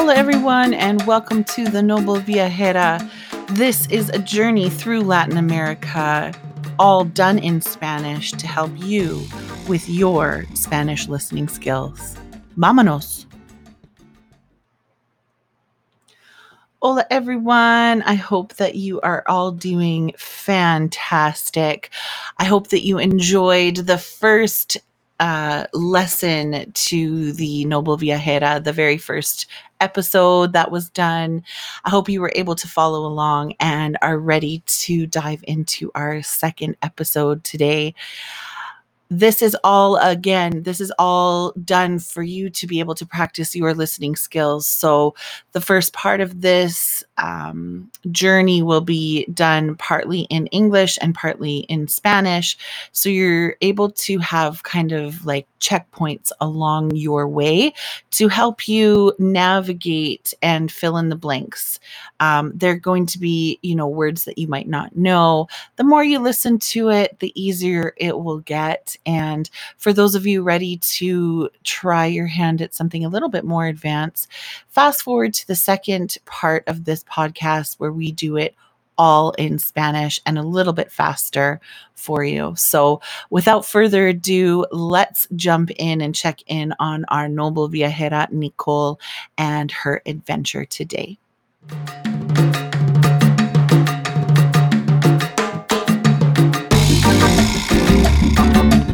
Hola, everyone, and welcome to the Noble Viajera. This is a journey through Latin America, all done in Spanish to help you with your Spanish listening skills. Vámonos! Hola, everyone. I hope that you are all doing fantastic. I hope that you enjoyed the first uh, lesson to the Noble Viajera, the very first episode that was done. I hope you were able to follow along and are ready to dive into our second episode today this is all again this is all done for you to be able to practice your listening skills so the first part of this um, journey will be done partly in english and partly in spanish. So you're able to have kind of like checkpoints along your way to help you navigate and fill in the blanks. Um, they're going to be you know words that you might not know. The more you listen to it the easier it will get. And for those of you ready to try your hand at something a little bit more advanced, fast forward to the second part of this podcast where we do it all in Spanish and a little bit faster for you. So, without further ado, let's jump in and check in on our noble viajera Nicole and her adventure today.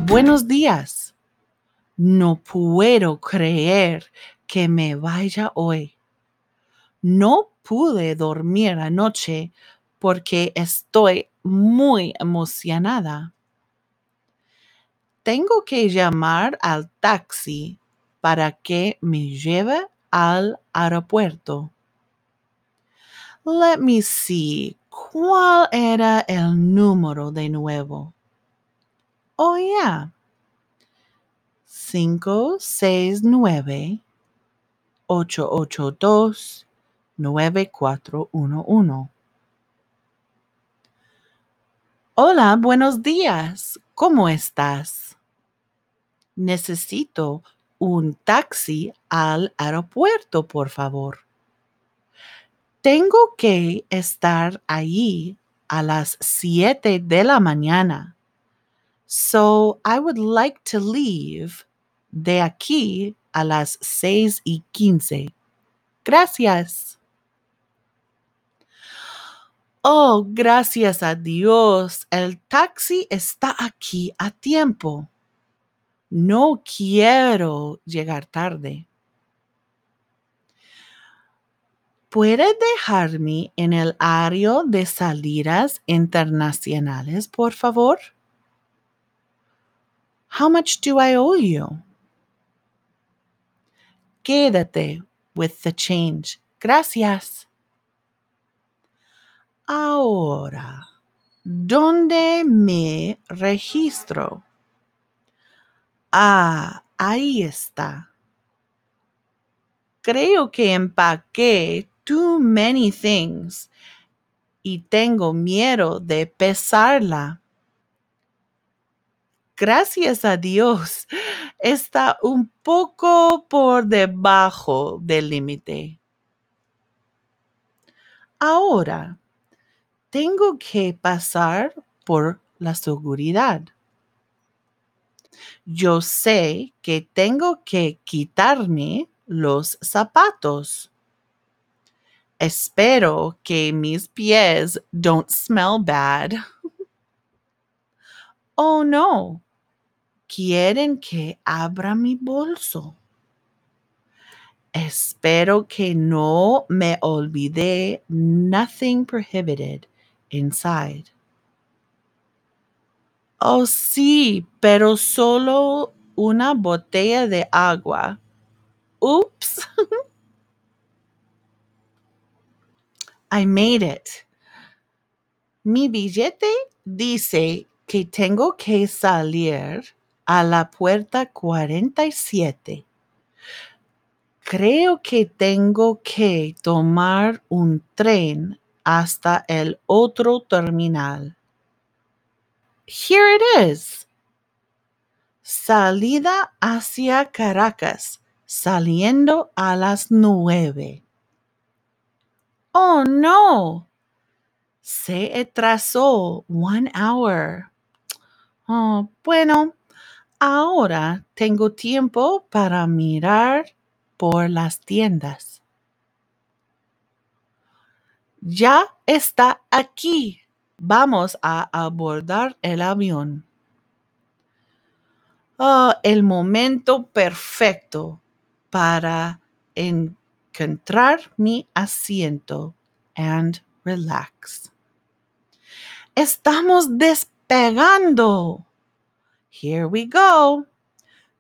Buenos días. No puedo creer que me vaya hoy. No pude dormir anoche porque estoy muy emocionada. Tengo que llamar al taxi para que me lleve al aeropuerto. Let me see. ¿Cuál era el número de nuevo? Oh, yeah. 569 882 9411. Hola, buenos días. ¿Cómo estás? Necesito un taxi al aeropuerto, por favor. Tengo que estar allí a las 7 de la mañana. So I would like to leave de aquí a las seis y quince. Gracias. Oh, gracias a Dios, el taxi está aquí a tiempo. No quiero llegar tarde. ¿Puede dejarme en el área de salidas internacionales, por favor? How much do I owe you? Quédate with the change. Gracias. Ahora, ¿dónde me registro? Ah, ahí está. Creo que empaqué too many things y tengo miedo de pesarla gracias a Dios, está un poco por debajo del límite. Ahora, tengo que pasar por la seguridad. Yo sé que tengo que quitarme los zapatos. Espero que mis pies don't smell bad. oh no, quieren que abra mi bolso. Espero que no me olvide nothing prohibited inside. Oh, sí, pero solo una botella de agua. Oops. I made it. Mi billete dice que tengo que salir a la puerta 47. Creo que tengo que tomar un tren hasta el otro terminal. Here it is. Salida hacia Caracas, saliendo a las nueve. Oh no. Se atrasó one hour. Oh, bueno, ahora tengo tiempo para mirar por las tiendas. Ya está aquí. Vamos a abordar el avión. Oh, el momento perfecto para encontrar mi asiento and relax. Estamos despegando. Here we go.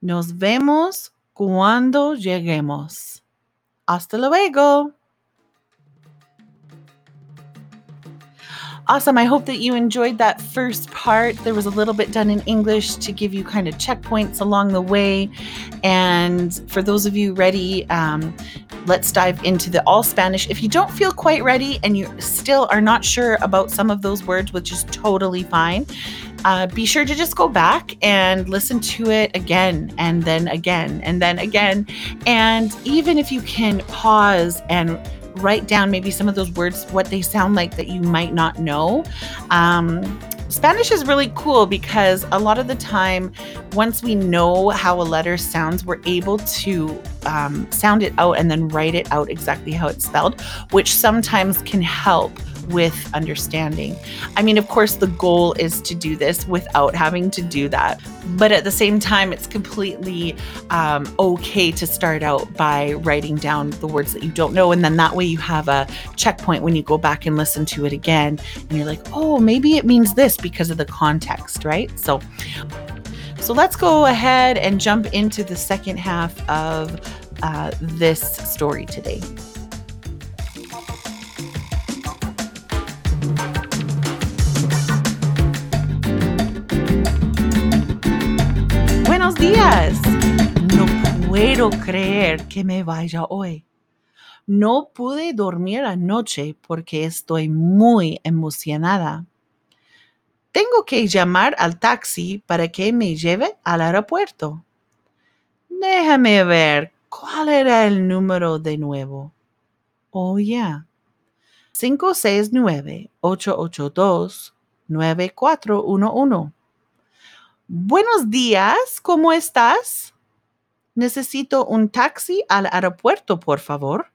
Nos vemos cuando lleguemos. Hasta luego. Awesome. I hope that you enjoyed that first part. There was a little bit done in English to give you kind of checkpoints along the way. And for those of you ready, um, let's dive into the all Spanish. If you don't feel quite ready and you still are not sure about some of those words, which is totally fine, uh, be sure to just go back and listen to it again and then again and then again. And even if you can pause and write down maybe some of those words, what they sound like that you might not know. Um, Spanish is really cool because a lot of the time, once we know how a letter sounds, we're able to um, sound it out and then write it out exactly how it's spelled, which sometimes can help with understanding. I mean, of course, the goal is to do this without having to do that. But at the same time, it's completely um, okay to start out by writing down the words that you don't know. And then that way you have a checkpoint when you go back and listen to it again. And you're like, oh, maybe it means this because of the context, right? So, so let's go ahead and jump into the second half of uh, this story today. No puedo creer que me vaya hoy. No pude dormir anoche porque estoy muy emocionada. Tengo que llamar al taxi para que me lleve al aeropuerto. Déjame ver cuál era el número de nuevo. Oh, ya. 569-882-9411. Buenos días, ¿cómo estás? Necesito un taxi al aeropuerto, por favor.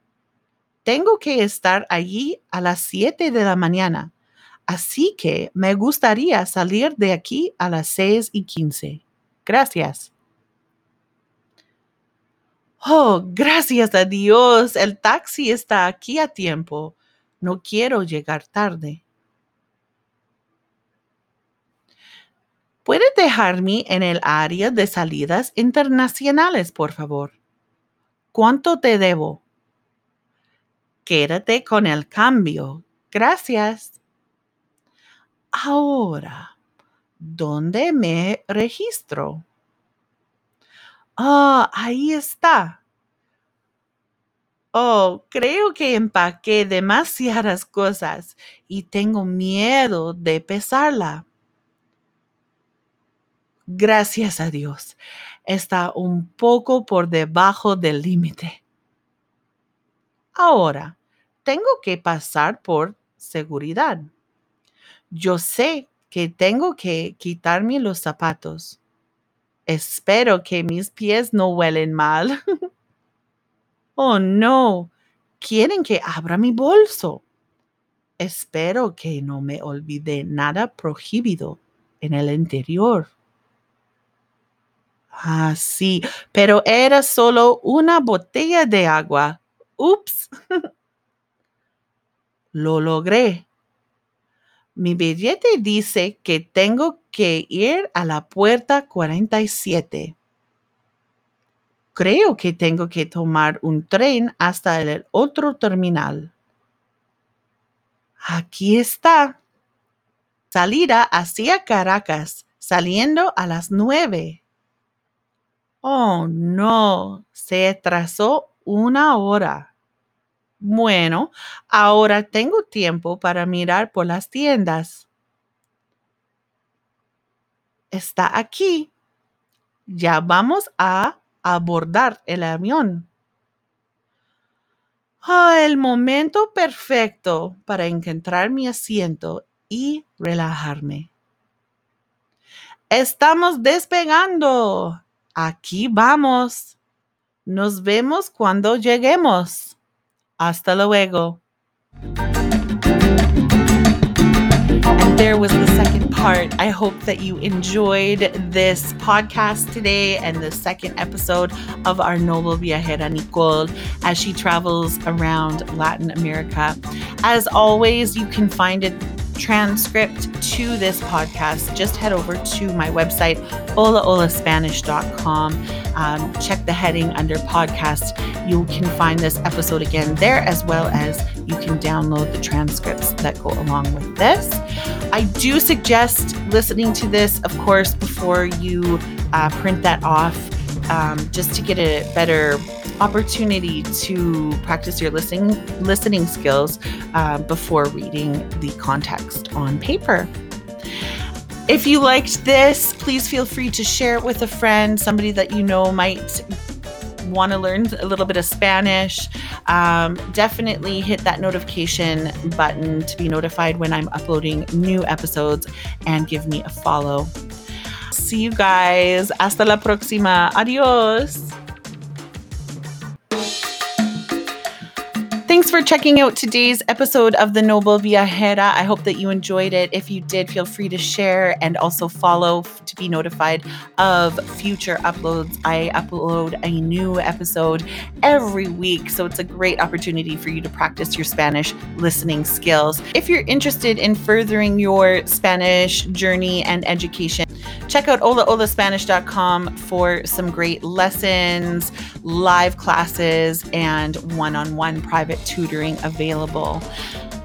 Tengo que estar allí a las 7 de la mañana, así que me gustaría salir de aquí a las 6 y 15. Gracias. Oh, gracias a Dios, el taxi está aquí a tiempo. No quiero llegar tarde. ¿Puedes dejarme en el área de salidas internacionales, por favor? ¿Cuánto te debo? Quédate con el cambio. Gracias. Ahora, ¿dónde me registro? Ah, ahí está. Oh, creo que empaqué demasiadas cosas y tengo miedo de pesarla. Gracias a Dios, está un poco por debajo del límite. Ahora, tengo que pasar por seguridad. Yo sé que tengo que quitarme los zapatos. Espero que mis pies no huelen mal. oh, no. Quieren que abra mi bolso. Espero que no me olvide nada prohibido en el interior. Ah, sí, pero era solo una botella de agua. Ups. Lo logré. Mi billete dice que tengo que ir a la puerta 47. Creo que tengo que tomar un tren hasta el otro terminal. Aquí está. Salida hacia Caracas, saliendo a las nueve. Oh, no, se atrasó una hora. Bueno, ahora tengo tiempo para mirar por las tiendas. Está aquí. Ya vamos a abordar el avión. Ah, el momento perfecto para encontrar mi asiento y relajarme. Estamos despegando. Aquí vamos. Nos vemos cuando lleguemos. Hasta luego. And there was the second part. I hope that you enjoyed this podcast today and the second episode of our noble viajera Nicole as she travels around Latin America. As always, you can find it transcript to this podcast, just head over to my website, holaolaspanish.com. Um, check the heading under podcast. You can find this episode again there, as well as you can download the transcripts that go along with this. I do suggest listening to this, of course, before you uh, print that off, um, just to get a better opportunity to practice your listening listening skills uh, before reading the context on paper. If you liked this, please feel free to share it with a friend, somebody that you know might want to learn a little bit of Spanish. Um, definitely hit that notification button to be notified when I'm uploading new episodes and give me a follow. See you guys. Hasta la próxima. Adios. Thanks for checking out today's episode of the Noble Viajera. I hope that you enjoyed it. If you did, feel free to share and also follow to be notified of future uploads. I upload a new episode every week, so it's a great opportunity for you to practice your Spanish listening skills. If you're interested in furthering your Spanish journey and education, check out holaolaspanish.com for some great lessons, live classes, and one on one private tutoring available.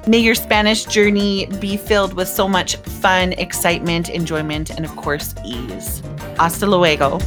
May your Spanish journey be filled with so much fun, excitement, enjoyment, and of course, ease. Hasta luego.